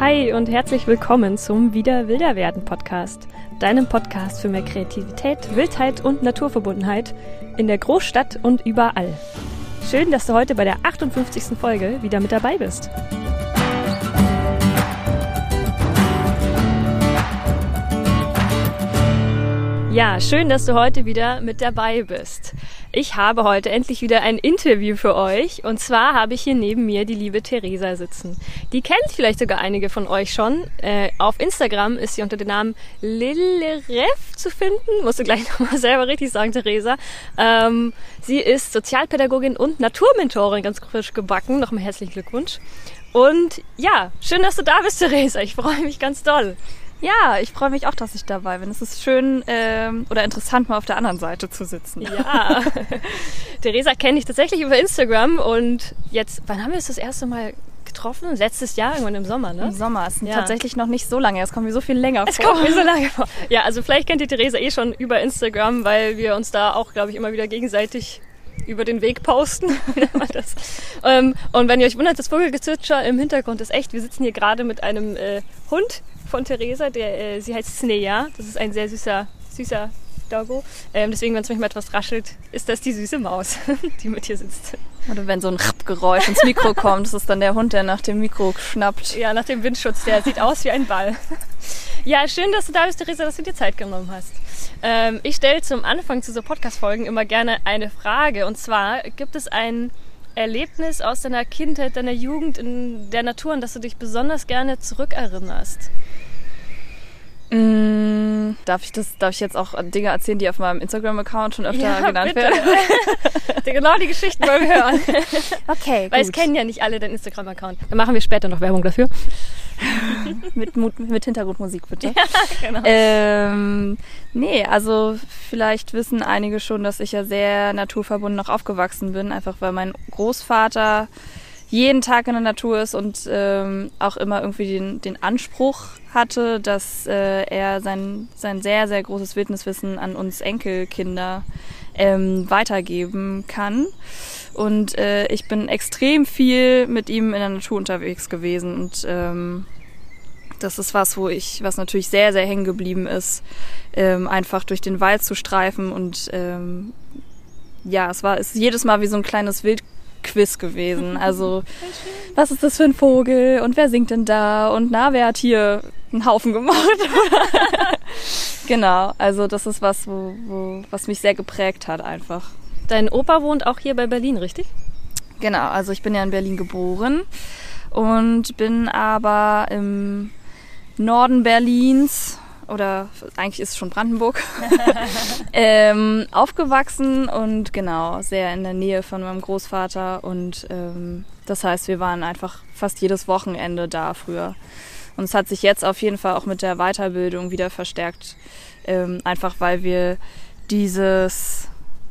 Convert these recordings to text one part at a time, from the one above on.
Hi und herzlich willkommen zum Wieder Wilder werden Podcast, deinem Podcast für mehr Kreativität, Wildheit und Naturverbundenheit in der Großstadt und überall. Schön, dass du heute bei der 58. Folge wieder mit dabei bist. Ja, schön, dass du heute wieder mit dabei bist. Ich habe heute endlich wieder ein Interview für euch. Und zwar habe ich hier neben mir die liebe Theresa sitzen. Die kennt vielleicht sogar einige von euch schon. Äh, auf Instagram ist sie unter dem Namen Lillerev zu finden. Musst du gleich nochmal selber richtig sagen, Theresa. Ähm, sie ist Sozialpädagogin und Naturmentorin, ganz frisch gebacken. Nochmal herzlichen Glückwunsch. Und ja, schön, dass du da bist, Theresa. Ich freue mich ganz doll. Ja, ich freue mich auch, dass ich dabei bin. Es ist schön ähm, oder interessant, mal auf der anderen Seite zu sitzen. Ja. Theresa kenne ich tatsächlich über Instagram und jetzt, wann haben wir uns das erste Mal getroffen? Letztes Jahr, irgendwann im Sommer, ne? Im Sommer. Es ist ja. tatsächlich noch nicht so lange. Es kommt mir so viel länger es vor. Es kommt mir so lange vor. Ja, also vielleicht kennt ihr Theresa eh schon über Instagram, weil wir uns da auch, glaube ich, immer wieder gegenseitig über den Weg posten. ähm, und wenn ihr euch wundert, das Vogelgezwitscher im Hintergrund ist echt. Wir sitzen hier gerade mit einem äh, Hund von Theresa, der, äh, sie heißt Sneja. Das ist ein sehr süßer, süßer Doggo. Ähm, deswegen, wenn es manchmal etwas raschelt, ist das die süße Maus, die mit hier sitzt. Oder wenn so ein Geräusch ins Mikro kommt, das ist dann der Hund, der nach dem Mikro schnappt. Ja, nach dem Windschutz. Der sieht aus wie ein Ball. Ja, schön, dass du da bist, Theresa, dass du dir Zeit genommen hast. Ähm, ich stelle zum Anfang zu so Podcast-Folgen immer gerne eine Frage. Und zwar, gibt es ein Erlebnis aus deiner Kindheit, deiner Jugend in der Natur, an das du dich besonders gerne zurückerinnerst? Mm, darf ich das, darf ich jetzt auch Dinge erzählen, die auf meinem Instagram-Account schon öfter ja, genannt bitte. werden? genau die Geschichten wollen wir hören. Okay, Weil es kennen ja nicht alle deinen Instagram-Account. Dann machen wir später noch Werbung dafür. mit, mit Hintergrundmusik bitte. Ja, genau. Ähm, nee, also vielleicht wissen einige schon, dass ich ja sehr naturverbunden noch aufgewachsen bin, einfach weil mein Großvater jeden Tag in der Natur ist und ähm, auch immer irgendwie den, den Anspruch hatte, dass äh, er sein, sein sehr, sehr großes Wildniswissen an uns Enkelkinder ähm, weitergeben kann. Und äh, ich bin extrem viel mit ihm in der Natur unterwegs gewesen und ähm, das ist was, wo ich, was natürlich sehr, sehr hängen geblieben ist, ähm, einfach durch den Wald zu streifen und ähm, ja, es war ist jedes Mal wie so ein kleines Wild Quiz gewesen. Also, was ist das für ein Vogel und wer singt denn da und na, wer hat hier einen Haufen gemacht? genau, also das ist was, wo, wo, was mich sehr geprägt hat einfach. Dein Opa wohnt auch hier bei Berlin, richtig? Genau, also ich bin ja in Berlin geboren und bin aber im Norden Berlins oder eigentlich ist es schon Brandenburg, ähm, aufgewachsen und genau, sehr in der Nähe von meinem Großvater. Und ähm, das heißt, wir waren einfach fast jedes Wochenende da früher. Und es hat sich jetzt auf jeden Fall auch mit der Weiterbildung wieder verstärkt, ähm, einfach weil wir dieses,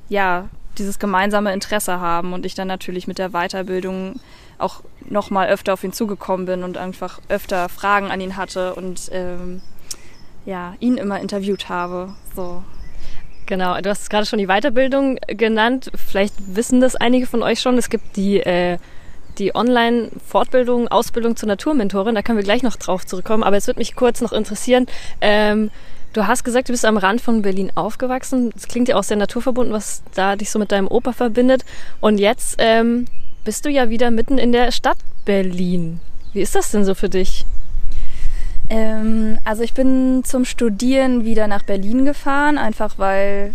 ja, dieses gemeinsame Interesse haben und ich dann natürlich mit der Weiterbildung auch noch mal öfter auf ihn zugekommen bin und einfach öfter Fragen an ihn hatte und ähm, ja, ihn immer interviewt habe. So. Genau, du hast gerade schon die Weiterbildung genannt. Vielleicht wissen das einige von euch schon. Es gibt die, äh, die Online-Fortbildung, Ausbildung zur Naturmentorin. Da können wir gleich noch drauf zurückkommen. Aber es würde mich kurz noch interessieren. Ähm, du hast gesagt, du bist am Rand von Berlin aufgewachsen. Das klingt ja auch sehr naturverbunden, was da dich so mit deinem Opa verbindet. Und jetzt ähm, bist du ja wieder mitten in der Stadt Berlin. Wie ist das denn so für dich? Ähm, also ich bin zum Studieren wieder nach Berlin gefahren, einfach weil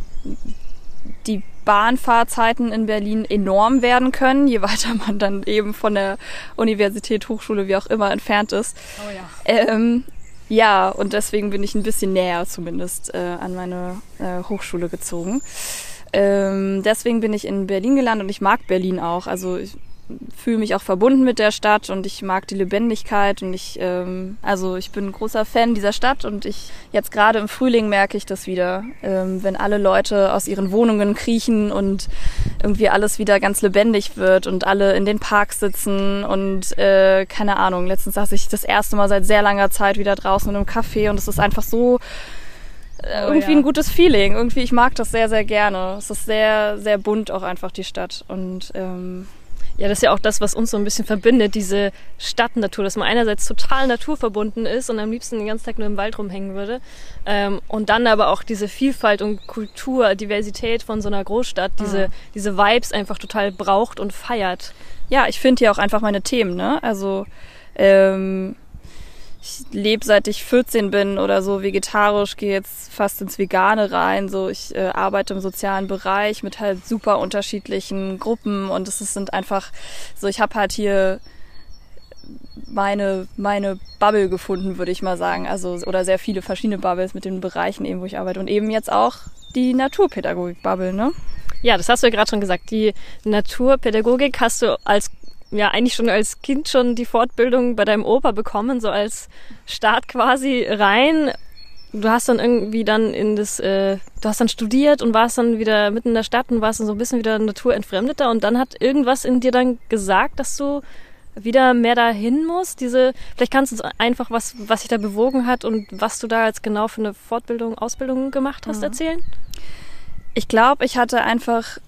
die Bahnfahrzeiten in Berlin enorm werden können, je weiter man dann eben von der Universität, Hochschule, wie auch immer entfernt ist. Oh ja. Ähm, ja, und deswegen bin ich ein bisschen näher zumindest äh, an meine äh, Hochschule gezogen. Ähm, deswegen bin ich in Berlin gelandet und ich mag Berlin auch. Also ich fühle mich auch verbunden mit der Stadt und ich mag die Lebendigkeit und ich, ähm, also ich bin ein großer Fan dieser Stadt und ich jetzt gerade im Frühling merke ich das wieder, ähm, wenn alle Leute aus ihren Wohnungen kriechen und irgendwie alles wieder ganz lebendig wird und alle in den Parks sitzen und äh, keine Ahnung, letztens saß ich das erste Mal seit sehr langer Zeit wieder draußen in einem Café und es ist einfach so oh, irgendwie ja. ein gutes Feeling. Irgendwie, ich mag das sehr, sehr gerne. Es ist sehr, sehr bunt auch einfach die Stadt. Und ähm, ja, das ist ja auch das, was uns so ein bisschen verbindet, diese Stadtnatur, dass man einerseits total naturverbunden ist und am liebsten den ganzen Tag nur im Wald rumhängen würde. Ähm, und dann aber auch diese Vielfalt und Kultur, Diversität von so einer Großstadt, diese, mhm. diese Vibes einfach total braucht und feiert. Ja, ich finde hier auch einfach meine Themen, ne? Also ähm, ich lebe seit ich 14 bin oder so vegetarisch, gehe jetzt fast ins Vegane rein. So, ich äh, arbeite im sozialen Bereich mit halt super unterschiedlichen Gruppen und es sind einfach so, ich habe halt hier meine meine Bubble gefunden, würde ich mal sagen. Also oder sehr viele verschiedene Bubbles mit den Bereichen eben, wo ich arbeite und eben jetzt auch die Naturpädagogik-Bubble, ne? Ja, das hast du ja gerade schon gesagt. Die Naturpädagogik hast du als ja eigentlich schon als Kind schon die Fortbildung bei deinem Opa bekommen, so als Start quasi rein. Du hast dann irgendwie dann in das, äh, du hast dann studiert und warst dann wieder mitten in der Stadt und warst dann so ein bisschen wieder naturentfremdeter und dann hat irgendwas in dir dann gesagt, dass du wieder mehr dahin musst. Diese, vielleicht kannst du uns einfach was, was sich da bewogen hat und was du da jetzt genau für eine Fortbildung, Ausbildung gemacht hast, mhm. erzählen? Ich glaube, ich hatte einfach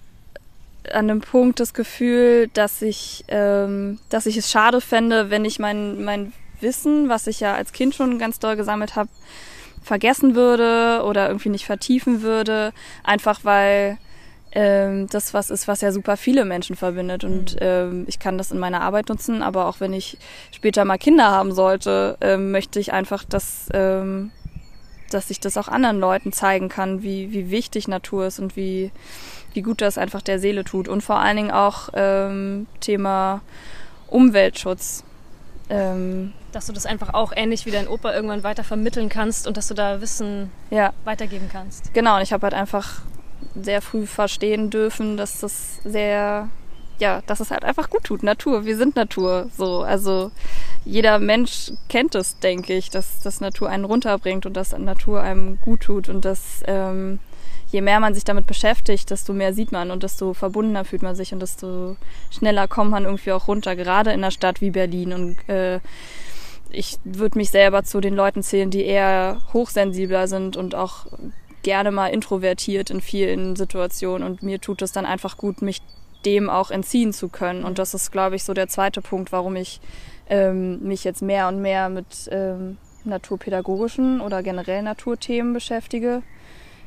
an einem Punkt das Gefühl, dass ich, ähm, dass ich es schade fände, wenn ich mein, mein Wissen, was ich ja als Kind schon ganz doll gesammelt habe, vergessen würde oder irgendwie nicht vertiefen würde, einfach weil ähm, das was ist, was ja super viele Menschen verbindet und mhm. ähm, ich kann das in meiner Arbeit nutzen, aber auch wenn ich später mal Kinder haben sollte, ähm, möchte ich einfach, dass ähm, dass ich das auch anderen Leuten zeigen kann, wie, wie wichtig Natur ist und wie, wie gut das einfach der Seele tut. Und vor allen Dingen auch ähm, Thema Umweltschutz. Ähm, dass du das einfach auch ähnlich wie dein Opa irgendwann weiter vermitteln kannst und dass du da Wissen ja. weitergeben kannst. Genau, und ich habe halt einfach sehr früh verstehen dürfen, dass das sehr, ja, dass es halt einfach gut tut. Natur, wir sind Natur. So, also jeder Mensch kennt es, denke ich, dass das Natur einen runterbringt und dass Natur einem gut tut und dass ähm, je mehr man sich damit beschäftigt, desto mehr sieht man und desto verbundener fühlt man sich und desto schneller kommt man irgendwie auch runter, gerade in einer Stadt wie Berlin. Und äh, ich würde mich selber zu den Leuten zählen, die eher hochsensibler sind und auch gerne mal introvertiert in vielen Situationen. Und mir tut es dann einfach gut, mich dem auch entziehen zu können. Und das ist, glaube ich, so der zweite Punkt, warum ich ähm, mich jetzt mehr und mehr mit ähm, naturpädagogischen oder generell Naturthemen beschäftige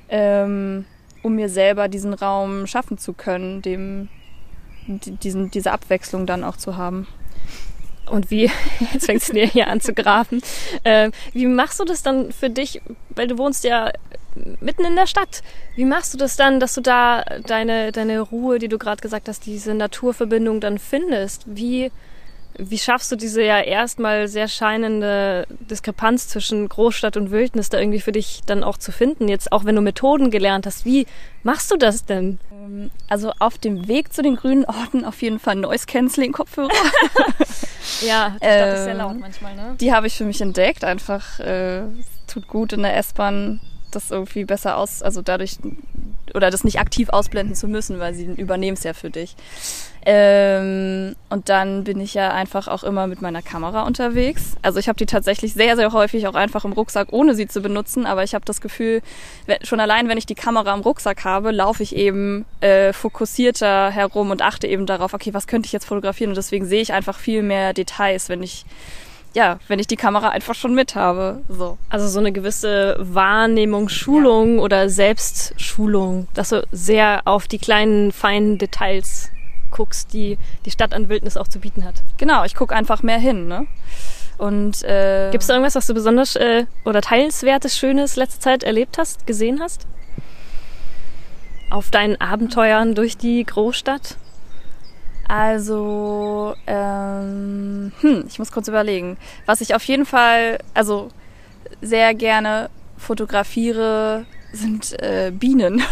ähm, um mir selber diesen Raum schaffen zu können, dem, diesen, diese Abwechslung dann auch zu haben. Und wie, jetzt fängt es mir hier an zu grafen, äh, wie machst du das dann für dich, weil du wohnst ja mitten in der Stadt. Wie machst du das dann, dass du da deine, deine Ruhe, die du gerade gesagt hast, diese Naturverbindung dann findest? Wie, wie schaffst du diese ja erstmal sehr scheinende Diskrepanz zwischen Großstadt und Wildnis da irgendwie für dich dann auch zu finden? Jetzt auch wenn du Methoden gelernt hast, wie machst du das denn? Ähm, also auf dem Weg zu den grünen Orten auf jeden Fall Noise Canceling Kopfhörer. ja, die Stadt ist sehr laut ähm, manchmal, ne? Die habe ich für mich entdeckt. Einfach äh, tut gut in der S-Bahn das irgendwie besser aus, also dadurch oder das nicht aktiv ausblenden zu müssen, weil sie übernehmen es ja für dich. Ähm, und dann bin ich ja einfach auch immer mit meiner Kamera unterwegs. Also ich habe die tatsächlich sehr, sehr häufig auch einfach im Rucksack, ohne sie zu benutzen. Aber ich habe das Gefühl, schon allein, wenn ich die Kamera im Rucksack habe, laufe ich eben äh, fokussierter herum und achte eben darauf, okay, was könnte ich jetzt fotografieren? Und deswegen sehe ich einfach viel mehr Details, wenn ich ja, wenn ich die Kamera einfach schon mit habe. So. Also so eine gewisse Wahrnehmung, Schulung ja. oder Selbstschulung, dass du sehr auf die kleinen, feinen Details guckst, die die Stadt an Wildnis auch zu bieten hat. Genau, ich gucke einfach mehr hin. Ne? Und äh, gibt es irgendwas, was du besonders äh, oder teilenswertes, schönes letzte Zeit erlebt hast, gesehen hast? Auf deinen Abenteuern durch die Großstadt? Also, ähm, hm, ich muss kurz überlegen. Was ich auf jeden Fall, also sehr gerne fotografiere, sind äh, Bienen.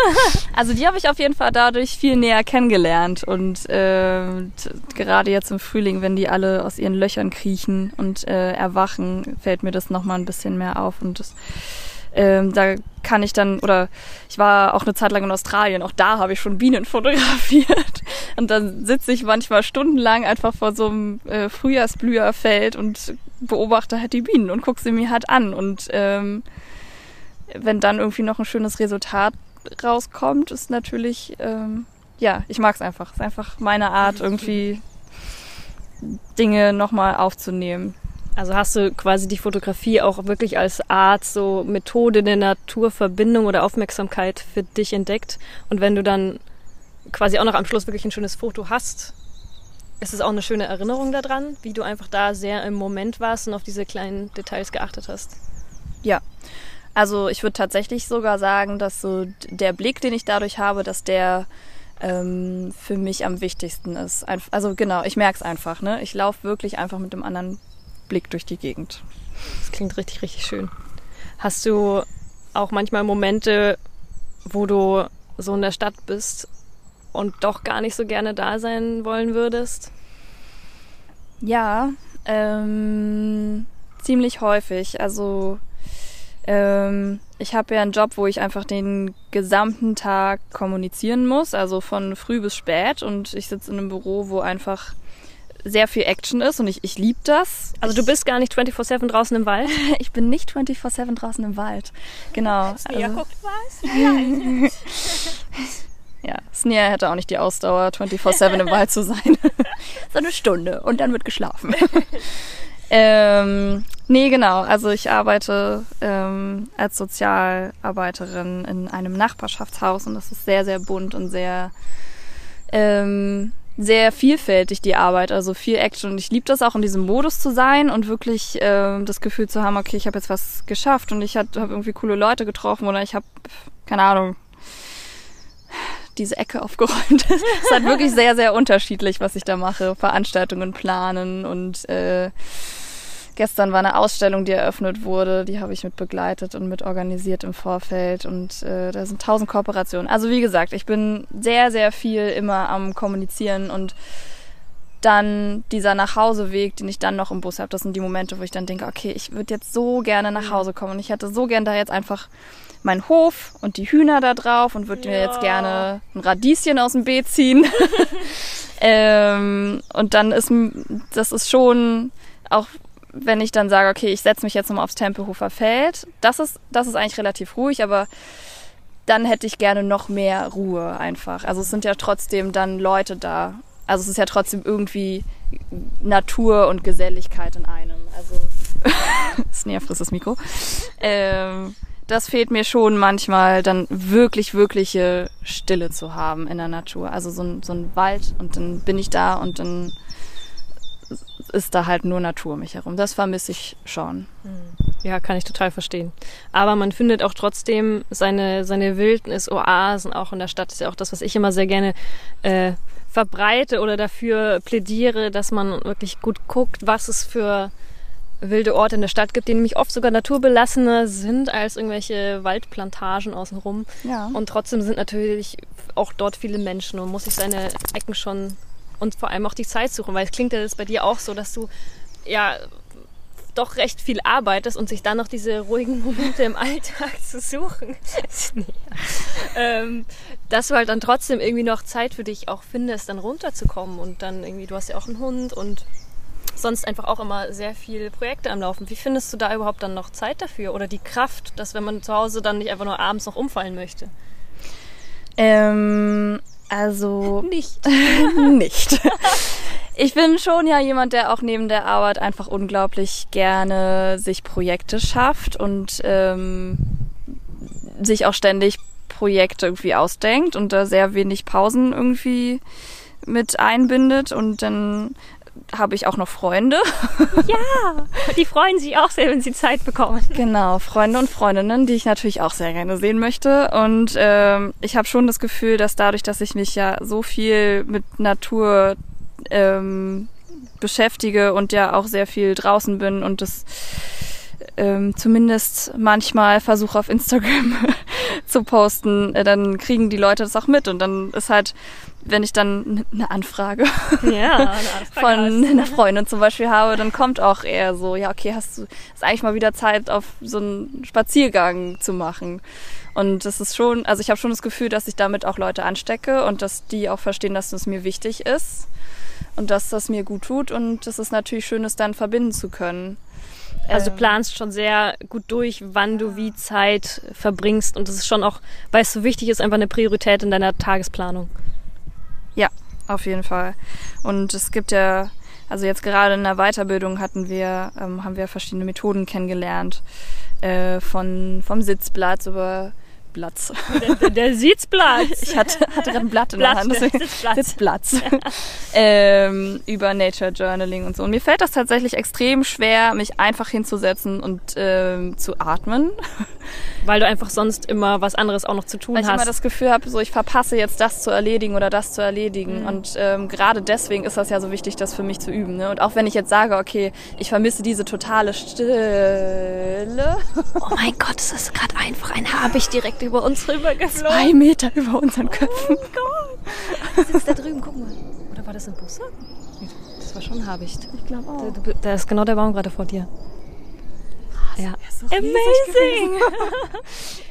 also die habe ich auf jeden Fall dadurch viel näher kennengelernt und äh, gerade jetzt im Frühling, wenn die alle aus ihren Löchern kriechen und äh, erwachen, fällt mir das nochmal ein bisschen mehr auf und das ähm, da kann ich dann, oder ich war auch eine Zeit lang in Australien, auch da habe ich schon Bienen fotografiert. Und dann sitze ich manchmal stundenlang einfach vor so einem äh, Frühjahrsblüherfeld und beobachte halt die Bienen und gucke sie mir halt an. Und ähm, wenn dann irgendwie noch ein schönes Resultat rauskommt, ist natürlich, ähm, ja, ich mag es einfach. Es ist einfach meine Art, irgendwie Dinge nochmal aufzunehmen. Also hast du quasi die Fotografie auch wirklich als Art, so Methode der Naturverbindung oder Aufmerksamkeit für dich entdeckt. Und wenn du dann quasi auch noch am Schluss wirklich ein schönes Foto hast, ist es auch eine schöne Erinnerung daran, wie du einfach da sehr im Moment warst und auf diese kleinen Details geachtet hast. Ja, also ich würde tatsächlich sogar sagen, dass so der Blick, den ich dadurch habe, dass der ähm, für mich am wichtigsten ist. Also genau, ich merke es einfach. Ne? Ich laufe wirklich einfach mit einem anderen Blick durch die Gegend. Das klingt richtig, richtig schön. Hast du auch manchmal Momente, wo du so in der Stadt bist und doch gar nicht so gerne da sein wollen würdest? Ja, ähm, ziemlich häufig. Also ähm, ich habe ja einen Job, wo ich einfach den gesamten Tag kommunizieren muss, also von früh bis spät. Und ich sitze in einem Büro, wo einfach sehr viel Action ist und ich, ich liebe das. Also du bist gar nicht 24-7 draußen im Wald? Ich bin nicht 24-7 draußen im Wald. Genau. Snia also, guckt was? ja, Snia hätte auch nicht die Ausdauer, 24-7 im Wald zu sein. so eine Stunde und dann wird geschlafen. ähm, nee, genau. Also ich arbeite ähm, als Sozialarbeiterin in einem Nachbarschaftshaus und das ist sehr, sehr bunt und sehr ähm, sehr vielfältig, die Arbeit, also viel Action. Und ich liebe das auch, in diesem Modus zu sein und wirklich äh, das Gefühl zu haben, okay, ich habe jetzt was geschafft und ich habe hab irgendwie coole Leute getroffen oder ich habe, keine Ahnung, diese Ecke aufgeräumt. es ist halt wirklich sehr, sehr unterschiedlich, was ich da mache. Veranstaltungen planen und äh, Gestern war eine Ausstellung, die eröffnet wurde, die habe ich mit begleitet und mit organisiert im Vorfeld und äh, da sind tausend Kooperationen. Also wie gesagt, ich bin sehr, sehr viel immer am Kommunizieren und dann dieser Nachhauseweg, den ich dann noch im Bus habe, das sind die Momente, wo ich dann denke, okay, ich würde jetzt so gerne nach Hause kommen und ich hätte so gern da jetzt einfach meinen Hof und die Hühner da drauf und würde ja. mir jetzt gerne ein Radieschen aus dem Beet ziehen. ähm, und dann ist das ist schon auch wenn ich dann sage, okay, ich setze mich jetzt nochmal aufs Tempelhofer Feld, das ist, das ist eigentlich relativ ruhig, aber dann hätte ich gerne noch mehr Ruhe einfach. Also es sind ja trotzdem dann Leute da. Also es ist ja trotzdem irgendwie Natur und Geselligkeit in einem. Also das näher frisst das Mikro. Ähm, das fehlt mir schon manchmal, dann wirklich, wirkliche Stille zu haben in der Natur. Also so ein, so ein Wald und dann bin ich da und dann ist da halt nur Natur um mich herum. Das vermisse ich schon. Hm. Ja, kann ich total verstehen. Aber man findet auch trotzdem seine, seine Wildnis-Oasen auch in der Stadt. Das ist ja auch das, was ich immer sehr gerne äh, verbreite oder dafür plädiere, dass man wirklich gut guckt, was es für wilde Orte in der Stadt gibt, die nämlich oft sogar naturbelassener sind als irgendwelche Waldplantagen außenrum. Ja. Und trotzdem sind natürlich auch dort viele Menschen und muss sich seine Ecken schon und vor allem auch die Zeit suchen, weil es klingt ja das bei dir auch so, dass du ja doch recht viel arbeitest und sich dann noch diese ruhigen Momente im Alltag zu suchen, ähm, dass du halt dann trotzdem irgendwie noch Zeit für dich auch findest, dann runterzukommen und dann irgendwie, du hast ja auch einen Hund und sonst einfach auch immer sehr viele Projekte am Laufen. Wie findest du da überhaupt dann noch Zeit dafür oder die Kraft, dass wenn man zu Hause dann nicht einfach nur abends noch umfallen möchte? Ähm, also. Nicht. nicht. Ich bin schon ja jemand, der auch neben der Arbeit einfach unglaublich gerne sich Projekte schafft und ähm, sich auch ständig Projekte irgendwie ausdenkt und da sehr wenig Pausen irgendwie mit einbindet und dann habe ich auch noch Freunde. Ja, die freuen sich auch sehr, wenn sie Zeit bekommen. Genau, Freunde und Freundinnen, die ich natürlich auch sehr gerne sehen möchte. Und ähm, ich habe schon das Gefühl, dass dadurch, dass ich mich ja so viel mit Natur ähm, beschäftige und ja auch sehr viel draußen bin und das ähm, zumindest manchmal versuche auf Instagram zu posten, äh, dann kriegen die Leute das auch mit und dann ist halt wenn ich dann eine Anfrage, ja, eine Anfrage von einer Freundin zum Beispiel habe, dann kommt auch eher so, ja, okay, hast du, ist eigentlich mal wieder Zeit, auf so einen Spaziergang zu machen. Und das ist schon, also ich habe schon das Gefühl, dass ich damit auch Leute anstecke und dass die auch verstehen, dass das mir wichtig ist und dass das mir gut tut und dass es natürlich schön ist, dann verbinden zu können. Also du planst schon sehr gut durch, wann du wie Zeit verbringst und das ist schon auch, weil es so wichtig ist, einfach eine Priorität in deiner Tagesplanung. Ja, auf jeden Fall. Und es gibt ja, also jetzt gerade in der Weiterbildung hatten wir, ähm, haben wir verschiedene Methoden kennengelernt, äh, von vom Sitzplatz über Platz. Der, der Sitzplatz. Ich hatte, hatte gerade ein Blatt in der Hand. Sitzplatz. Sitzplatz. ähm, über Nature Journaling und so. Und mir fällt das tatsächlich extrem schwer, mich einfach hinzusetzen und ähm, zu atmen. Weil du einfach sonst immer was anderes auch noch zu tun Weil ich hast. immer das Gefühl habe, so ich verpasse jetzt das zu erledigen oder das zu erledigen. Und ähm, gerade deswegen ist das ja so wichtig, das für mich zu üben. Ne? Und auch wenn ich jetzt sage, okay, ich vermisse diese totale Stille. oh mein Gott, es ist gerade einfach ein Habicht direkt über uns rüber geflogen. Zwei Meter über unseren Köpfen. Der sitzt da drüben, guck mal. Oder war das ein Busse? Das war schon ein Habicht. Ich glaube auch. Da, da ist genau der Baum gerade vor dir. Ja. ist doch riesig Amazing!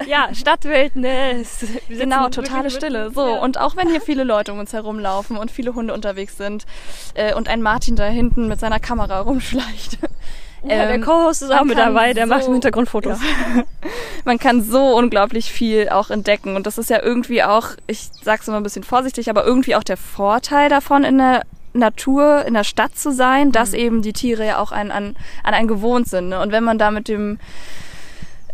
ja, Stadtwildnis. Genau, totale Stille. So, Ja. und auch wenn hier viele Leute um uns herumlaufen und viele Hunde unterwegs sind äh, und ein Martin da hinten mit seiner Kamera rumschleicht. Ja, der ähm, Co-Host ist auch mit dabei, der macht so- im Hintergrund Fotos. Man kann so unglaublich viel auch entdecken. Und das ist ja irgendwie auch, ich sag's immer ein bisschen vorsichtig, aber irgendwie auch der Vorteil davon, in der Natur, in der Stadt zu sein, dass eben die Tiere ja auch an, an, an einen gewohnt sind. Ne? Und wenn man da mit dem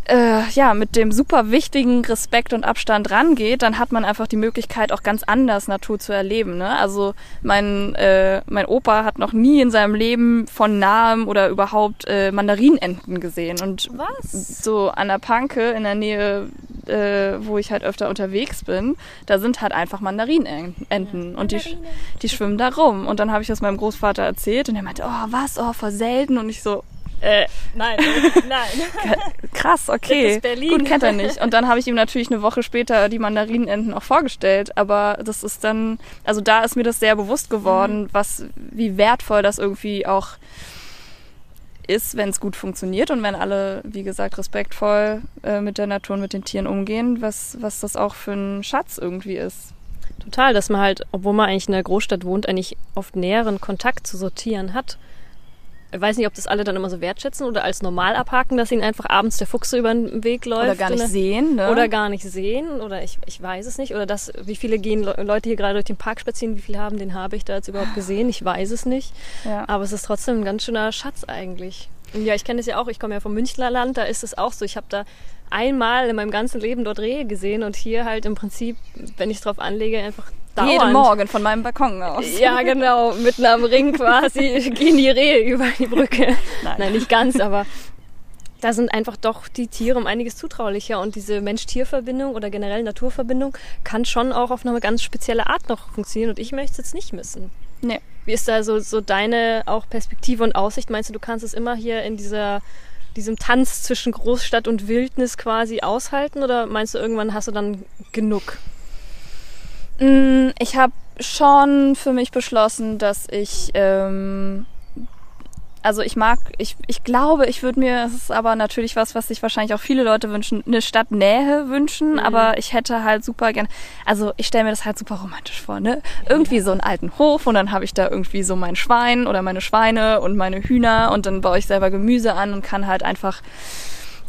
äh, ja, mit dem super wichtigen Respekt und Abstand rangeht, dann hat man einfach die Möglichkeit, auch ganz anders Natur zu erleben. Ne? Also mein, äh, mein Opa hat noch nie in seinem Leben von nahem oder überhaupt äh, Mandarinenten gesehen. Und Was? so an der Panke in der Nähe, äh, wo ich halt öfter unterwegs bin, da sind halt einfach Mandarinenten und die, die schwimmen da rum. Und dann habe ich das meinem Großvater erzählt und er meinte, oh was, oh voll selten und ich so, Äh, nein, nein. krass, okay, Das ist Berlin. gut kennt er nicht. Und dann habe ich ihm natürlich eine Woche später die Mandarinenten auch vorgestellt, aber das ist dann, also da ist mir das sehr bewusst geworden, was, wie wertvoll das irgendwie auch ist, wenn es gut funktioniert und wenn alle, wie gesagt, respektvoll äh, mit der Natur und mit den Tieren umgehen, was, was das auch für ein Schatz irgendwie ist. Total, dass man halt, obwohl man eigentlich in der Großstadt wohnt, eigentlich oft näheren Kontakt zu Sortieren hat. Ich weiß nicht, ob das alle dann immer so wertschätzen oder als normal abhaken, dass ihnen einfach abends der Fuchs so über den Weg läuft. Oder gar nicht Oder- sehen, ne? Oder gar nicht sehen, oder ich, ich weiß es nicht. Oder das, wie viele gehen Le- Leute hier gerade durch den Park spazieren, wie viele haben, den habe ich da jetzt überhaupt gesehen? Ich weiß es nicht. ja. Aber es ist trotzdem ein ganz schöner Schatz eigentlich. Ja, ich kenne es ja auch, ich komme ja vom Münchnerland, da ist es auch so. Ich habe da einmal in meinem ganzen Leben dort Rehe gesehen und hier halt im Prinzip, wenn ich es drauf anlege, einfach dauernd. Jeden Morgen von meinem Balkon aus. Ja, genau, mitten am Ring quasi gehen die Rehe über die Brücke. Nein. Nein, nicht ganz, aber da sind einfach doch die Tiere um einiges zutraulicher und diese Mensch-Tier-Verbindung oder generell Naturverbindung kann schon auch auf eine ganz spezielle Art noch funktionieren und ich möchte es jetzt nicht missen. Nee. Wie ist da so, so deine auch Perspektive und Aussicht? Meinst du, du kannst es immer hier in dieser, diesem Tanz zwischen Großstadt und Wildnis quasi aushalten oder meinst du, irgendwann hast du dann genug? Mm, Ich habe schon für mich beschlossen, dass ich, ähm, also ich mag, ich, ich glaube, ich würde mir, es ist aber natürlich was, was sich wahrscheinlich auch viele Leute wünschen, eine Stadtnähe wünschen, aber ich hätte halt super gern, also ich stelle mir das halt super romantisch vor, ne? Irgendwie so einen alten Hof und dann habe ich da irgendwie so mein Schwein oder meine Schweine und meine Hühner und dann baue ich selber Gemüse an und kann halt einfach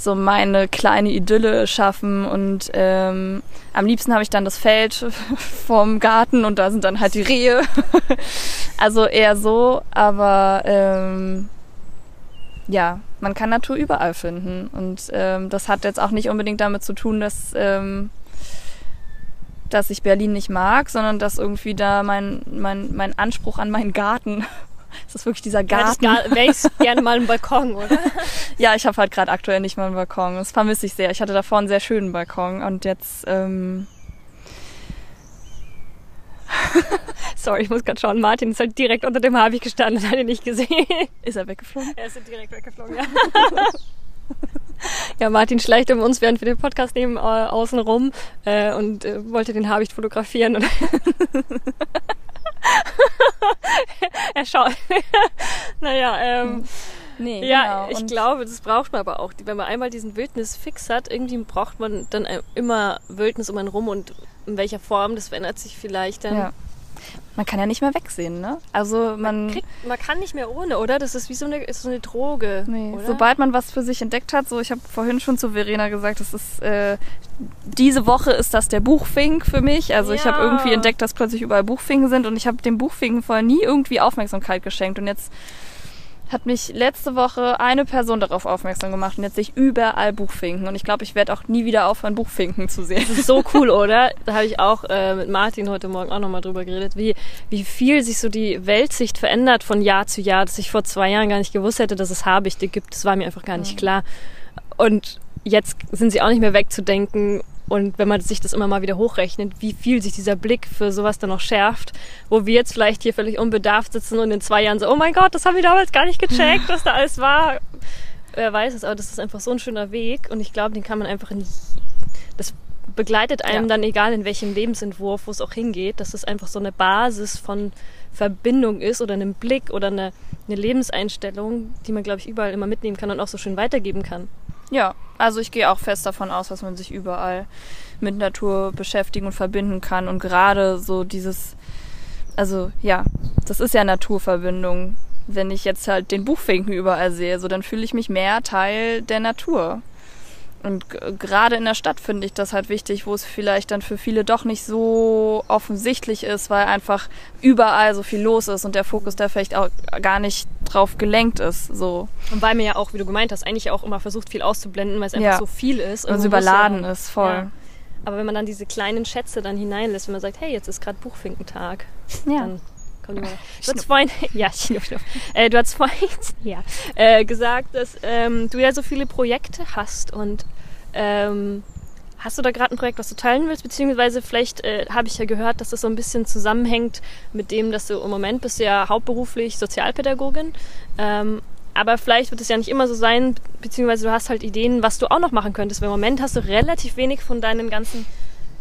so meine kleine Idylle schaffen und ähm, am liebsten habe ich dann das Feld vom Garten und da sind dann halt die Rehe. also eher so, aber ähm, ja, man kann Natur überall finden und ähm, das hat jetzt auch nicht unbedingt damit zu tun, dass ähm, dass ich Berlin nicht mag, sondern dass irgendwie da mein mein mein Anspruch an meinen Garten es ist wirklich dieser Garten. Wäre ich gerne mal einen Balkon, oder? Ja, ich habe halt gerade aktuell nicht mal einen Balkon. Das vermisse ich sehr. Ich hatte davor einen sehr schönen Balkon und jetzt ähm, Sorry, ich muss gerade schauen. Martin ist halt direkt unter dem Habicht gestanden, hat ihn nicht gesehen. ist er weggeflogen. Er ist direkt weggeflogen, ja. Ja, Martin schleicht um uns, während wir den Podcast nehmen, äh, außen rum äh, und äh, wollte den Habicht fotografieren. Er schaut. naja, ähm, Nee, ja, genau. ich Und glaube, das braucht man aber auch. Wenn man einmal diesen Wildnisfix hat, irgendwie braucht man dann immer Wildnis um einen rum und in welcher Form, das verändert sich vielleicht dann. Ja. Man kann ja nicht mehr wegsehen, ne? Also man. Man, kriegt, man kann nicht mehr ohne, oder? Das ist wie so eine, ist so eine Droge. Nee, oder? sobald man was für sich entdeckt hat, so ich habe vorhin schon zu Verena gesagt, das ist äh, diese Woche ist das der Buchfink für mich. Also ich habe Ja. irgendwie entdeckt, dass plötzlich überall Buchfinken sind und ich habe dem Buchfinken vorher nie irgendwie Aufmerksamkeit geschenkt und jetzt hat mich letzte Woche eine Person darauf aufmerksam gemacht und jetzt sehe ich überall Buchfinken und ich glaube, ich werde auch nie wieder aufhören, Buchfinken zu sehen. Das ist so cool, oder? Da habe ich auch äh, mit Martin heute Morgen auch nochmal drüber geredet, wie, wie viel sich so die Weltsicht verändert von Jahr zu Jahr, dass ich vor zwei Jahren gar nicht gewusst hätte, dass es Habichte gibt. Das war mir einfach gar nicht klar. Und jetzt sind sie auch nicht mehr wegzudenken. Und wenn man sich das immer mal wieder hochrechnet, wie viel sich dieser Blick für sowas dann noch schärft, wo wir jetzt vielleicht hier völlig unbedarft sitzen und in zwei Jahren so, oh mein Gott, das haben wir damals gar nicht gecheckt, was da alles war. Wer weiß es, aber das ist einfach so ein schöner Weg und ich glaube, den kann man einfach in das begleitet einem Ja. dann egal in welchem Lebensentwurf, wo es auch hingeht, dass es einfach so eine Basis von Verbindung ist oder einem Blick oder eine, eine Lebenseinstellung, die man, glaube ich, überall immer mitnehmen kann und auch so schön weitergeben kann. Ja, also ich gehe auch fest davon aus, dass man sich überall mit Natur beschäftigen und verbinden kann. Und gerade so dieses, also ja, das ist ja Naturverbindung. Wenn ich jetzt halt den Buchfinken überall sehe, so dann fühle ich mich mehr Teil der Natur. Und gerade in der Stadt finde ich das halt wichtig, wo es vielleicht dann für viele doch nicht so offensichtlich ist, weil einfach überall so viel los ist und der Fokus da vielleicht auch gar nicht drauf gelenkt ist. So. Und weil man ja auch, wie du gemeint hast, eigentlich auch immer versucht, viel auszublenden, weil es einfach Ja. so viel ist. Und es überladen ja, ist, voll. Ja. Aber wenn man dann diese kleinen Schätze dann hineinlässt, wenn man sagt, hey, jetzt ist gerade Buchfinkentag, Ja. dann kommt immer. Du hast vorhin, ja, schnuff, schnuff. Äh, du hast vorhin, ja, äh, gesagt, dass ähm, du ja so viele Projekte hast und ähm, hast du da gerade ein Projekt, was du teilen willst? Beziehungsweise vielleicht äh, habe ich ja gehört, dass das so ein bisschen zusammenhängt mit dem, dass du im Moment bist ja hauptberuflich Sozialpädagogin. Ähm, aber vielleicht wird es ja nicht immer so sein, beziehungsweise du hast halt Ideen, was du auch noch machen könntest. Weil im Moment hast du relativ wenig von deinen ganzen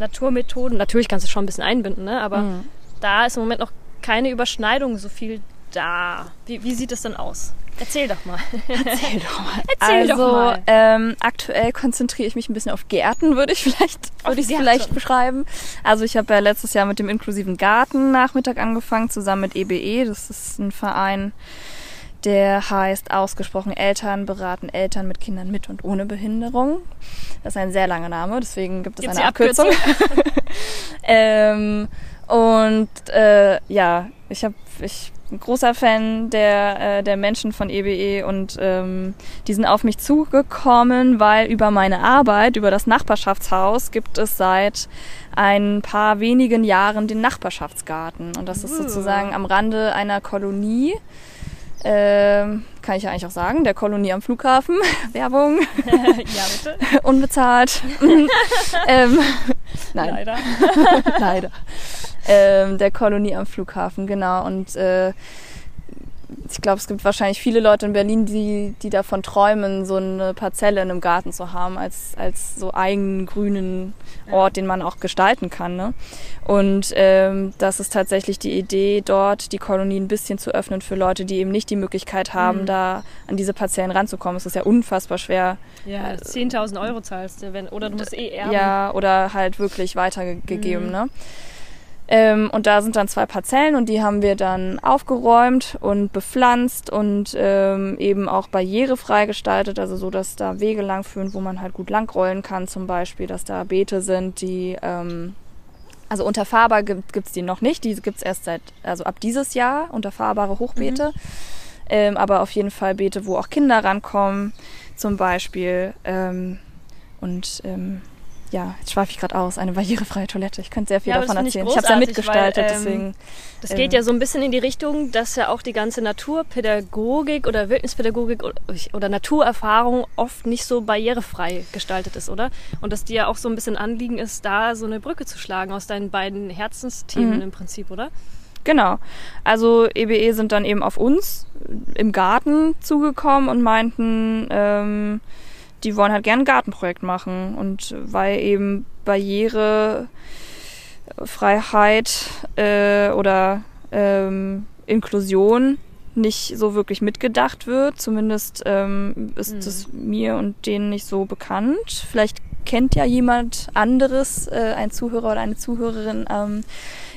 Naturmethoden. Natürlich kannst du schon ein bisschen einbinden, ne? aber Mhm. da ist im Moment noch keine Überschneidung so viel da. Wie, wie sieht es denn aus? Erzähl doch mal. Erzähl doch mal. Erzähl also, doch mal. Ähm, aktuell konzentriere ich mich ein bisschen auf Gärten, würde ich vielleicht, würde ich Gärten. vielleicht beschreiben. Also ich habe ja letztes Jahr mit dem inklusiven Garten Nachmittag angefangen, zusammen mit EBE. Das ist ein Verein, der heißt ausgesprochen Eltern beraten Eltern mit Kindern mit und ohne Behinderung. Das ist ein sehr langer Name, deswegen gibt es Gibt's eine die Abkürzung. ähm, und äh, ja, ich habe ich bin großer Fan der, äh, der Menschen von EBE und ähm, die sind auf mich zugekommen, weil über meine Arbeit, über das Nachbarschaftshaus gibt es seit ein paar wenigen Jahren den Nachbarschaftsgarten. Und das ist Uh. sozusagen am Rande einer Kolonie. Ähm, kann ich ja eigentlich auch sagen, der Kolonie am Flughafen. Werbung, ja, bitte. unbezahlt. ähm, nein, Leider. leider. Ähm, der Kolonie am Flughafen, genau. Und äh, ich glaube, es gibt wahrscheinlich viele Leute in Berlin, die, die davon träumen, so eine Parzelle in einem Garten zu haben, als, als so eigenen grünen Ort, den man auch gestalten kann. Ne? Und ähm, das ist tatsächlich die Idee, dort die Kolonie ein bisschen zu öffnen für Leute, die eben nicht die Möglichkeit haben, Mhm. da an diese Parzellen ranzukommen. Es ist ja unfassbar schwer, Ja, 10.000 Euro zahlst du, wenn, oder du musst eh erben. ja, oder halt wirklich weitergegeben, Mhm. ne? Ähm, und da sind dann zwei Parzellen und die haben wir dann aufgeräumt und bepflanzt und ähm, eben auch barrierefrei gestaltet, also so, dass da Wege lang führen, wo man halt gut langrollen kann zum Beispiel, dass da Beete sind, die ähm, also unterfahrbar gibt es die noch nicht, die gibt's erst seit, also ab dieses Jahr, unterfahrbare Hochbeete. Ähm, aber auf jeden Fall Beete, wo auch Kinder rankommen, zum Beispiel. Ähm, und ähm, ja, jetzt schweife ich gerade aus, eine barrierefreie Toilette. Ich könnte sehr viel Ja, davon finde ich erzählen. Ich habe es ja mitgestaltet, weil, ähm, deswegen. Das geht Ähm. ja so ein bisschen in die Richtung, dass ja auch die ganze Naturpädagogik oder Wildnispädagogik oder, oder Naturerfahrung oft nicht so barrierefrei gestaltet ist, oder? Und dass dir ja auch so ein bisschen Anliegen ist, da so eine Brücke zu schlagen aus deinen beiden Herzensthemen Mhm. im Prinzip, oder? Genau. Also EBE sind dann eben auf uns im Garten zugekommen und meinten, ähm, die wollen halt gerne ein Gartenprojekt machen. Und weil eben Barrierefreiheit äh, oder ähm, Inklusion nicht so wirklich mitgedacht wird. Zumindest ähm, ist es Mhm. mir und denen nicht so bekannt. Vielleicht kennt ja jemand anderes, äh, ein Zuhörer oder eine Zuhörerin, ähm,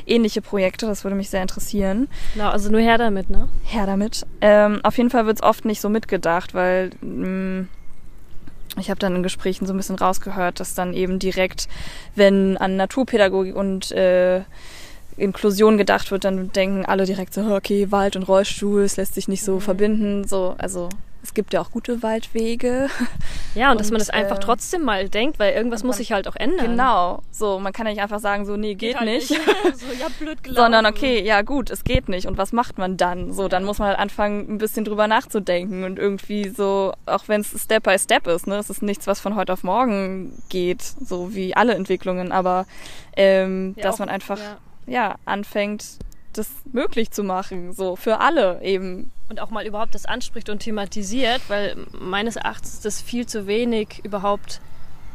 ähnliche Projekte. Das würde mich sehr interessieren. Genau, also nur her damit, ne? Her damit. Ähm, auf jeden Fall wird es oft nicht so mitgedacht, weil mh, ich habe dann in Gesprächen so ein bisschen rausgehört, dass dann eben direkt, wenn an Naturpädagogik und äh, Inklusion gedacht wird, dann denken alle direkt so, okay, Wald und Rollstuhl, es lässt sich nicht so Mhm. verbinden. So, also es gibt ja auch gute Waldwege. Ja, und, dass Und, man das einfach ähm, trotzdem mal denkt, weil irgendwas muss sich halt auch ändern. Genau. So, man kann ja nicht einfach sagen, so, nee, geht, halt nicht. so, ja, blöd gelaufen. Sondern okay, ja gut, es geht nicht. Und was macht man dann? So, dann muss man halt anfangen, ein bisschen drüber nachzudenken und irgendwie so, auch wenn es Step by Step ist, ne, es ist nichts, was von heute auf morgen geht, so wie alle Entwicklungen, aber ähm, Ja, dass auch- man einfach ja. ja anfängt, das möglich zu machen, so für alle eben. und auch mal überhaupt das anspricht und thematisiert, weil meines Erachtens ist das viel zu wenig überhaupt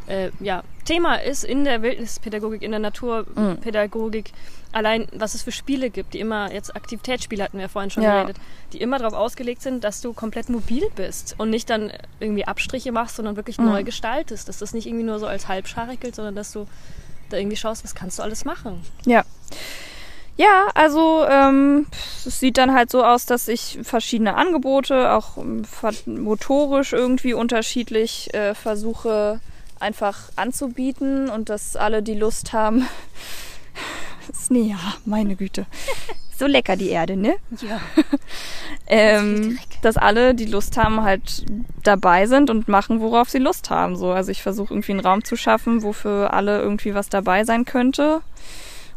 äh, ja, Thema ist in der Wildnispädagogik, in der Naturpädagogik. Allein, was es für Spiele gibt, die immer, jetzt Aktivitätsspiele hatten wir vorhin schon Ja. geredet, die immer darauf ausgelegt sind, dass du komplett mobil bist und nicht dann irgendwie Abstriche machst, sondern wirklich Mhm. neu gestaltest. Dass das nicht irgendwie nur so als halbscharig gilt, sondern dass du da irgendwie schaust, was kannst du alles machen. Ja. Ja, also ähm, es sieht dann halt so aus, dass ich verschiedene Angebote, auch ähm, motorisch irgendwie unterschiedlich äh, versuche einfach anzubieten und dass alle, die Lust haben. Snea, meine Güte. So lecker die Erde, ne? Ja. ähm, dass alle, die Lust haben, halt dabei sind und machen, worauf sie Lust haben. So, also ich versuche irgendwie einen Raum zu schaffen, wofür alle irgendwie was dabei sein könnte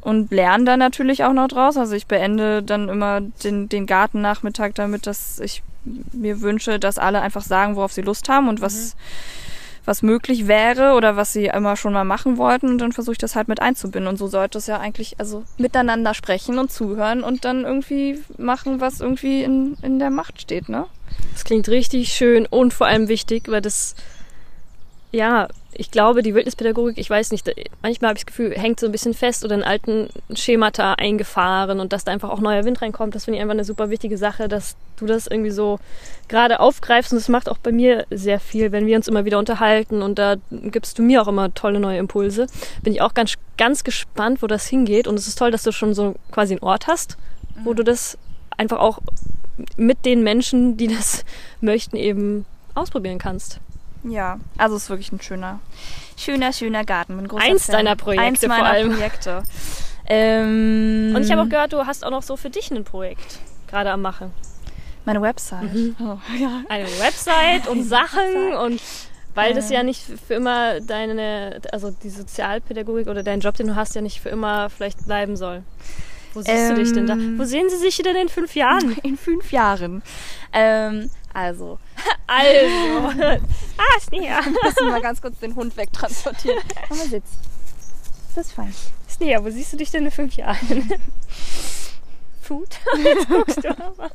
und lerne dann natürlich auch noch draus. Also ich beende dann immer den, den Gartennachmittag damit, dass ich mir wünsche, dass alle einfach sagen, worauf sie Lust haben und was, was möglich wäre oder was sie immer schon mal machen wollten. Und dann versuche ich das halt mit einzubinden. Und so sollte es ja eigentlich, also miteinander sprechen und zuhören und dann irgendwie machen, was irgendwie in, in der Macht steht, ne? Das klingt richtig schön und vor allem wichtig, weil das, ja, ich glaube, die Wildnispädagogik, ich weiß nicht, manchmal habe ich das Gefühl, hängt so ein bisschen fest oder in alten Schemata eingefahren und dass da einfach auch neuer Wind reinkommt. Das finde ich einfach eine super wichtige Sache, dass du das irgendwie so gerade aufgreifst und das macht auch bei mir sehr viel, wenn wir uns immer wieder unterhalten und da gibst du mir auch immer tolle neue Impulse. Bin ich auch ganz, ganz gespannt, wo das hingeht und es ist toll, dass du schon so quasi einen Ort hast, wo du das einfach auch mit den Menschen, die das möchten, eben ausprobieren kannst. Ja, also es ist wirklich ein schöner, schöner, schöner Garten. Bin Eins Fan. deiner Projekte Eins vor meiner allem. Projekte. Ähm, Und ich habe auch gehört, du hast auch noch so für dich ein Projekt gerade am Machen. meine Website. Oh, ja. Eine Website und Sachen und weil das Ja. nicht für immer deine, also die Sozialpädagogik oder dein Job, den du hast, ja nicht für immer vielleicht bleiben soll. Wo siehst du dich denn da? Ähm. Wo sehen sie sich denn in fünf Jahren? In fünf Jahren. Ähm, also, Also. ah, näher. müssen wir mal ganz kurz den Hund wegtransportieren. Komm mal sitz. Das ist fein. Näher. Wo siehst du dich denn in fünf Jahren? Food? Jetzt guckst du aber.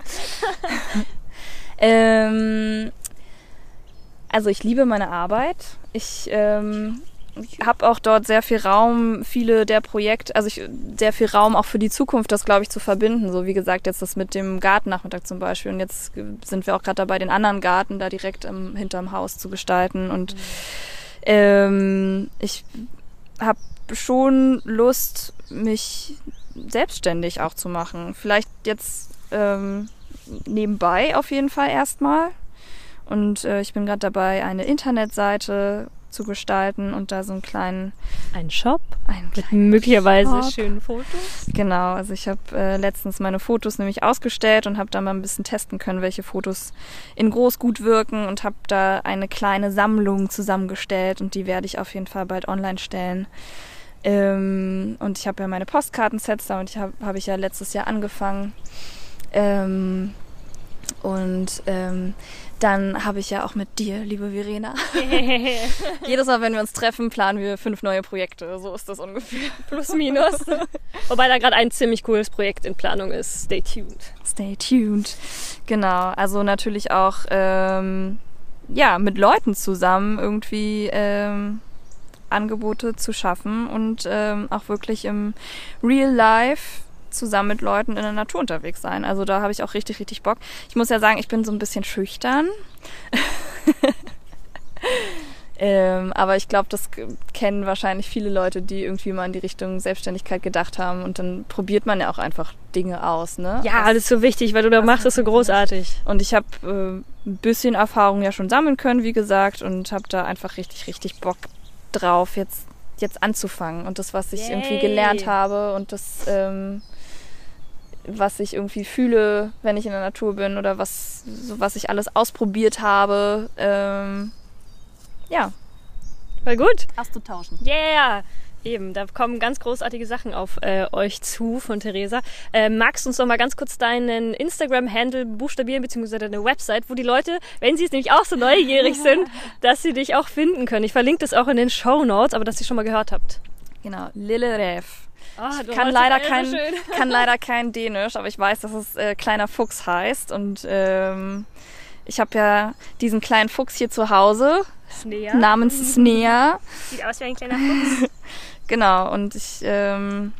Ähm, also ich liebe meine Arbeit. Ich ähm, habe auch dort sehr viel Raum, viele der Projekte, also ich, sehr viel Raum auch für die Zukunft, das glaube ich zu verbinden. So wie gesagt, jetzt das mit dem Gartennachmittag zum Beispiel. Und jetzt sind wir auch gerade dabei, den anderen Garten da direkt im, hinterm Haus zu gestalten. Und ähm, ich habe schon Lust, mich selbstständig auch zu machen. Vielleicht jetzt ähm, nebenbei auf jeden Fall erstmal. Und äh, ich bin gerade dabei, eine Internetseite zu gestalten und da so einen kleinen, Ein Shop einen mit möglicherweise Shop. schönen Fotos. Genau, also ich habe äh, letztens meine Fotos nämlich ausgestellt und habe da mal ein bisschen testen können, welche Fotos in groß gut wirken und habe da eine kleine Sammlung zusammengestellt und die werde ich auf jeden Fall bald online stellen. Ähm, und ich habe ja meine Postkartensets da und ich habe hab ich ja letztes Jahr angefangen. Ähm, und ähm, dann habe ich ja auch mit dir, liebe Verena, jedes Mal, wenn wir uns treffen, planen wir fünf neue Projekte. So ist das ungefähr. Plus minus. Wobei da gerade ein ziemlich cooles Projekt in Planung ist. Stay tuned. Stay tuned. Genau, also natürlich auch ähm, ja mit Leuten zusammen irgendwie ähm, Angebote zu schaffen und ähm, auch wirklich im Real Life zusammen mit Leuten in der Natur unterwegs sein. Also da habe ich auch richtig, richtig Bock. Ich muss ja sagen, ich bin so ein bisschen schüchtern. ähm, aber ich glaube, das kennen wahrscheinlich viele Leute, die irgendwie mal in die Richtung Selbstständigkeit gedacht haben. Und dann probiert man ja auch einfach Dinge aus. Ne? Ja, das ist so wichtig, weil du da machst, ist so großartig. Und ich habe äh, ein bisschen Erfahrung ja schon sammeln können, wie gesagt, und habe da einfach richtig, richtig Bock drauf, jetzt, jetzt anzufangen. Und das, was ich Yay. irgendwie gelernt habe und das... Ähm, was ich irgendwie fühle, wenn ich in der Natur bin oder was, so was ich alles ausprobiert habe. Ähm, ja. Voll gut. Auszutauschen. Yeah! Eben, da kommen ganz großartige Sachen auf äh, euch zu von Theresa. Äh, magst du uns noch mal ganz kurz deinen Instagram-Handle buchstabieren, beziehungsweise deine Website, wo die Leute, wenn sie es nämlich auch so neugierig sind, dass sie dich auch finden können. Ich verlinke das auch in den Show Notes, aber dass ihr schon mal gehört habt. Genau, Lille Rev. Oh, ich kann leider, kein, kann leider kein Dänisch, aber ich weiß, dass es äh, kleiner Fuchs heißt. Und ähm, ich habe ja diesen kleinen Fuchs hier zu Hause. Snea. Namens Snea. Sieht aus wie ein kleiner Fuchs. genau, und ich ähm,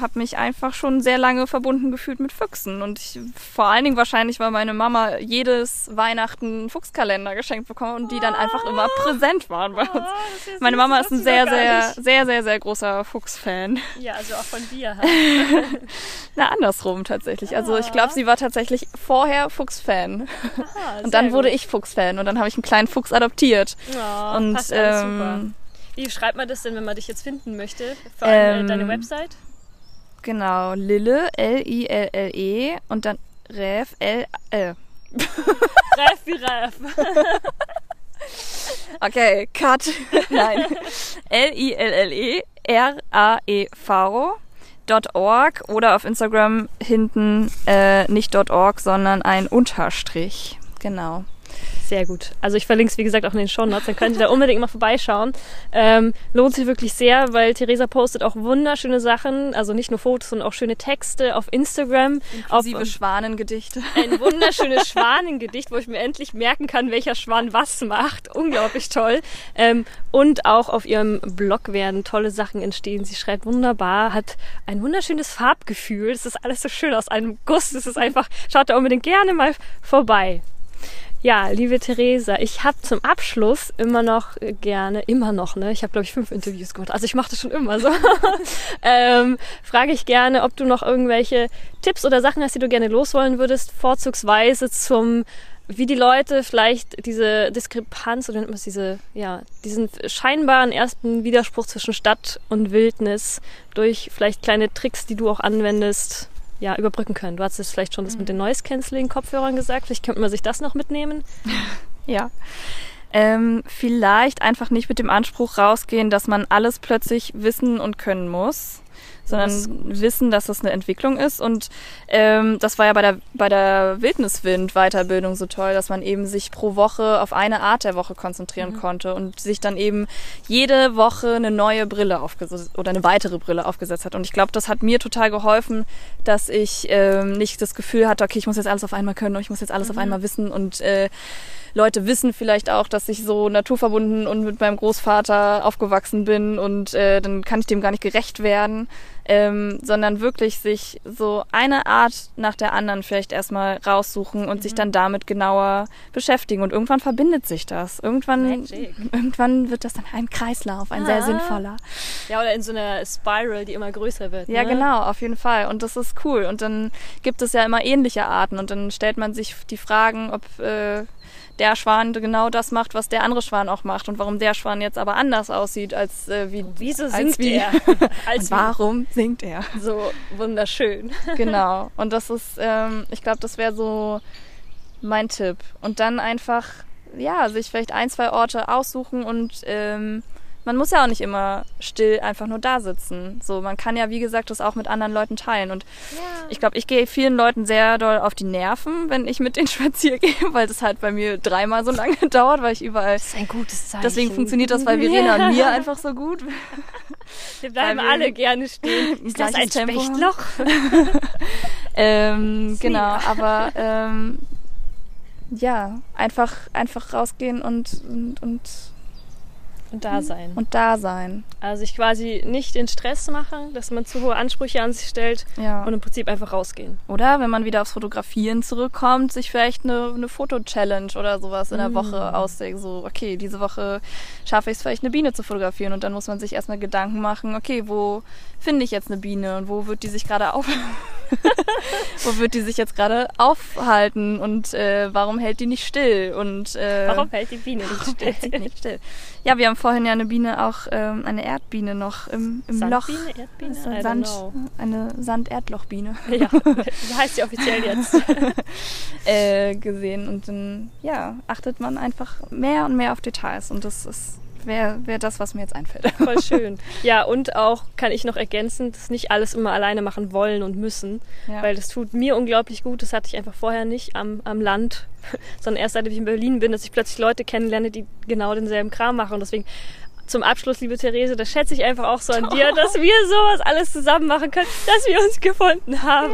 habe mich einfach schon sehr lange verbunden gefühlt mit Füchsen. Und ich, vor allen Dingen wahrscheinlich, weil meine Mama jedes Weihnachten einen Fuchskalender geschenkt bekommen und die dann einfach immer präsent waren bei uns. Oh, meine Mama ist ein sehr, sehr, sehr, sehr, sehr großer Fuchsfan. Ja, also auch von dir halt. Na, andersrum tatsächlich. Also ich glaube, sie war tatsächlich vorher Fuchsfan. Aha, und dann wurde ich Fuchsfan und dann habe ich einen kleinen Fuchs adoptiert. Oh, und ähm, Wie schreibt man das denn, wenn man dich jetzt finden möchte? Vor allem ähm, deine Website? Genau, Lille, L-I-L-L-E und dann Rev, L, L. Äh. Rev wie Rev. okay, cut. Nein. L-I-L-L-E, R-A-E-V. .org oder auf Instagram hinten äh, nicht .org, sondern ein Unterstrich. Genau. Sehr gut. Also ich verlinke es, wie gesagt, auch in den Show Notes. Dann könnt ihr da unbedingt mal vorbeischauen. Ähm, lohnt sich wirklich sehr, weil Theresa postet auch wunderschöne Sachen. Also nicht nur Fotos, sondern auch schöne Texte auf Instagram. Inklusive auf, Schwanengedichte. Ein wunderschönes Schwanengedicht, wo ich mir endlich merken kann, welcher Schwan was macht. Unglaublich toll. Ähm, und auch auf ihrem Blog werden tolle Sachen entstehen. Sie schreibt wunderbar, hat ein wunderschönes Farbgefühl. Es ist alles so schön aus einem Guss. Es ist einfach, schaut da unbedingt gerne mal vorbei. Ja, liebe Theresa, ich habe zum Abschluss immer noch gerne, immer noch, ne? Ich habe, glaube ich, fünf Interviews gemacht. Also ich mache das schon immer so. ähm, Frage ich gerne, ob du noch irgendwelche Tipps oder Sachen hast, die du gerne loswollen würdest, vorzugsweise zum wie die Leute vielleicht diese Diskrepanz oder diese, ja, diesen scheinbaren ersten Widerspruch zwischen Stadt und Wildnis durch vielleicht kleine Tricks, die du auch anwendest, ja, überbrücken können. Du hast jetzt vielleicht schon das mit den mhm. Noise Cancelling Kopfhörern gesagt. Vielleicht könnte man sich das noch mitnehmen. ja. Ähm, vielleicht einfach nicht mit dem Anspruch rausgehen, dass man alles plötzlich wissen und können muss, sondern Was? wissen, dass das eine Entwicklung ist. Und ähm, das war ja bei der, bei der Wildniswind-Weiterbildung so toll, dass man eben sich pro Woche auf eine Art der Woche konzentrieren mhm. konnte und sich dann eben jede Woche eine neue Brille aufgesetzt oder eine weitere Brille aufgesetzt hat. Und ich glaube, das hat mir total geholfen, dass ich ähm, nicht das Gefühl hatte, okay, ich muss jetzt alles auf einmal können und ich muss jetzt alles mhm. auf einmal wissen und äh, Leute wissen vielleicht auch, dass ich so naturverbunden und mit meinem Großvater aufgewachsen bin und äh, dann kann ich dem gar nicht gerecht werden, ähm, sondern wirklich sich so eine Art nach der anderen vielleicht erstmal raussuchen und mhm. sich dann damit genauer beschäftigen und irgendwann verbindet sich das. Irgendwann, irgendwann wird das dann ein Kreislauf, ein ah. sehr sinnvoller. Ja, oder in so einer Spiral, die immer größer wird. Ja, ne? genau, auf jeden Fall. Und das ist cool. Und dann gibt es ja immer ähnliche Arten und dann stellt man sich die Fragen, ob äh, der Schwan genau das macht, was der andere Schwan auch macht und warum der Schwan jetzt aber anders aussieht als äh, wie wieso singt wie, er? Als warum singt er? So wunderschön. Genau. Und das ist ähm, ich glaube das wäre so mein Tipp. Und dann einfach ja sich vielleicht ein zwei Orte aussuchen und ähm, man muss ja auch nicht immer still einfach nur da sitzen. So, man kann ja, wie gesagt, das auch mit anderen Leuten teilen. Und ja. ich glaube, ich gehe vielen Leuten sehr doll auf die Nerven, wenn ich mit denen spazieren gehe, weil das halt bei mir dreimal so lange dauert, weil ich überall. Das ist ein gutes Zeichen. Deswegen funktioniert das bei Verena ja. und mir einfach so gut. Wir bleiben wir alle gerne stehen. Ist das ein Tempo Spechtloch? ähm, genau, aber ähm, ja, einfach, einfach rausgehen und, und, und Und da sein. Und da sein. Also sich quasi nicht in Stress machen, dass man zu hohe Ansprüche an sich stellt Ja. und im Prinzip einfach rausgehen. Oder wenn man wieder aufs Fotografieren zurückkommt, sich vielleicht eine, eine Foto-Challenge oder sowas in der Mm. Woche ausdenken. So, okay, diese Woche schaffe ich es vielleicht eine Biene zu fotografieren und dann muss man sich erstmal Gedanken machen, okay, wo finde ich jetzt eine Biene und wo wird die sich gerade auf wo wird die sich jetzt gerade aufhalten und äh, warum hält die nicht still und äh, Warum hält die Biene nicht still? nicht still? Ja, wir haben vorhin ja eine Biene auch ähm, eine Erdbiene noch im, im Loch. Sandbiene, Erdbiene? Ein I don't Sand, know. eine Sand-Erdlochbiene. Ja, so heißt sie offiziell jetzt. äh, gesehen und dann ja achtet man einfach mehr und mehr auf Details und das ist wäre wär das, was mir jetzt einfällt. Voll schön. Ja, und auch kann ich noch ergänzen, dass nicht alles immer alleine machen wollen und müssen, Ja. weil das tut mir unglaublich gut. Das hatte ich einfach vorher nicht am, am Land, sondern erst seit ich in Berlin bin, dass ich plötzlich Leute kennenlerne, die genau denselben Kram machen. Und deswegen zum Abschluss, liebe Therese, das schätze ich einfach auch so an dir, dass wir sowas alles zusammen machen können, dass wir uns gefunden haben.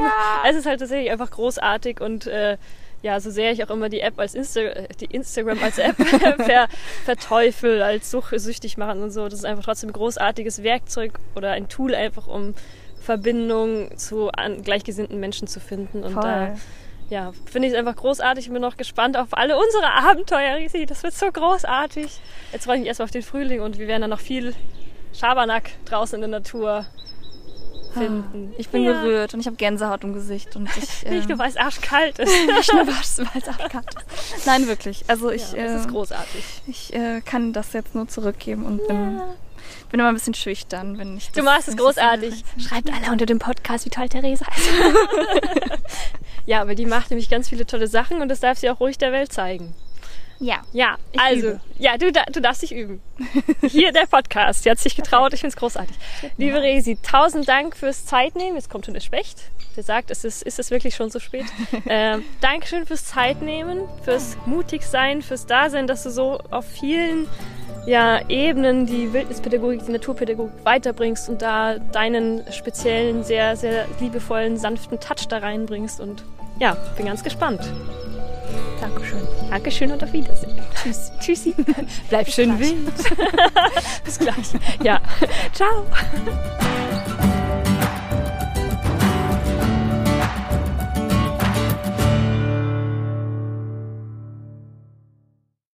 Es ist halt tatsächlich einfach großartig und äh, ja, so sehr ich auch immer die App als Insta die Instagram als App ver verteufel, als such süchtig machen und so, das ist einfach trotzdem ein großartiges Werkzeug oder ein Tool einfach, um Verbindung zu gleichgesinnten Menschen zu finden. Und da Voll. ja, finde ich es einfach großartig. Ich bin noch gespannt auf alle unsere Abenteuer, Risi. Das wird so großartig. Jetzt freue ich mich erstmal auf den Frühling und wir werden dann noch viel Schabernack draußen in der Natur finden. Ich bin ja. gerührt und ich habe Gänsehaut im Gesicht und ich Nicht ähm, nur, weil es arschkalt ist. nicht nur was, weil es abkalt ist. Nein, wirklich. Also ich, ja, das ist äh, großartig. ich äh, kann das jetzt nur zurückgeben und bin, bin immer ein bisschen schüchtern, wenn ich das, Du machst es großartig. Schreibt alle unter dem Podcast, wie toll Theresa ist. ja, aber die macht nämlich ganz viele tolle Sachen und das darf sie auch ruhig der Welt zeigen. Ja. Ja, also, übe. ja, du, du darfst dich üben. Hier der Podcast. Sie hat sich getraut. Ich finde es großartig. Liebe Resi, tausend Dank fürs Zeitnehmen. Jetzt kommt schon der Specht. Der sagt, es ist, ist es wirklich schon so spät. ähm, Dankeschön fürs Zeitnehmen, fürs mutig sein, fürs Dasein, dass du so auf vielen ja, Ebenen die Wildnispädagogik, die Naturpädagogik weiterbringst und da deinen speziellen, sehr, sehr liebevollen, sanften Touch da reinbringst. Und ja, bin ganz gespannt. Dankeschön. Dankeschön und auf Wiedersehen. Tschüss. Tschüssi. Bleib schön gleich. wild. Bis gleich. Ja. Ciao.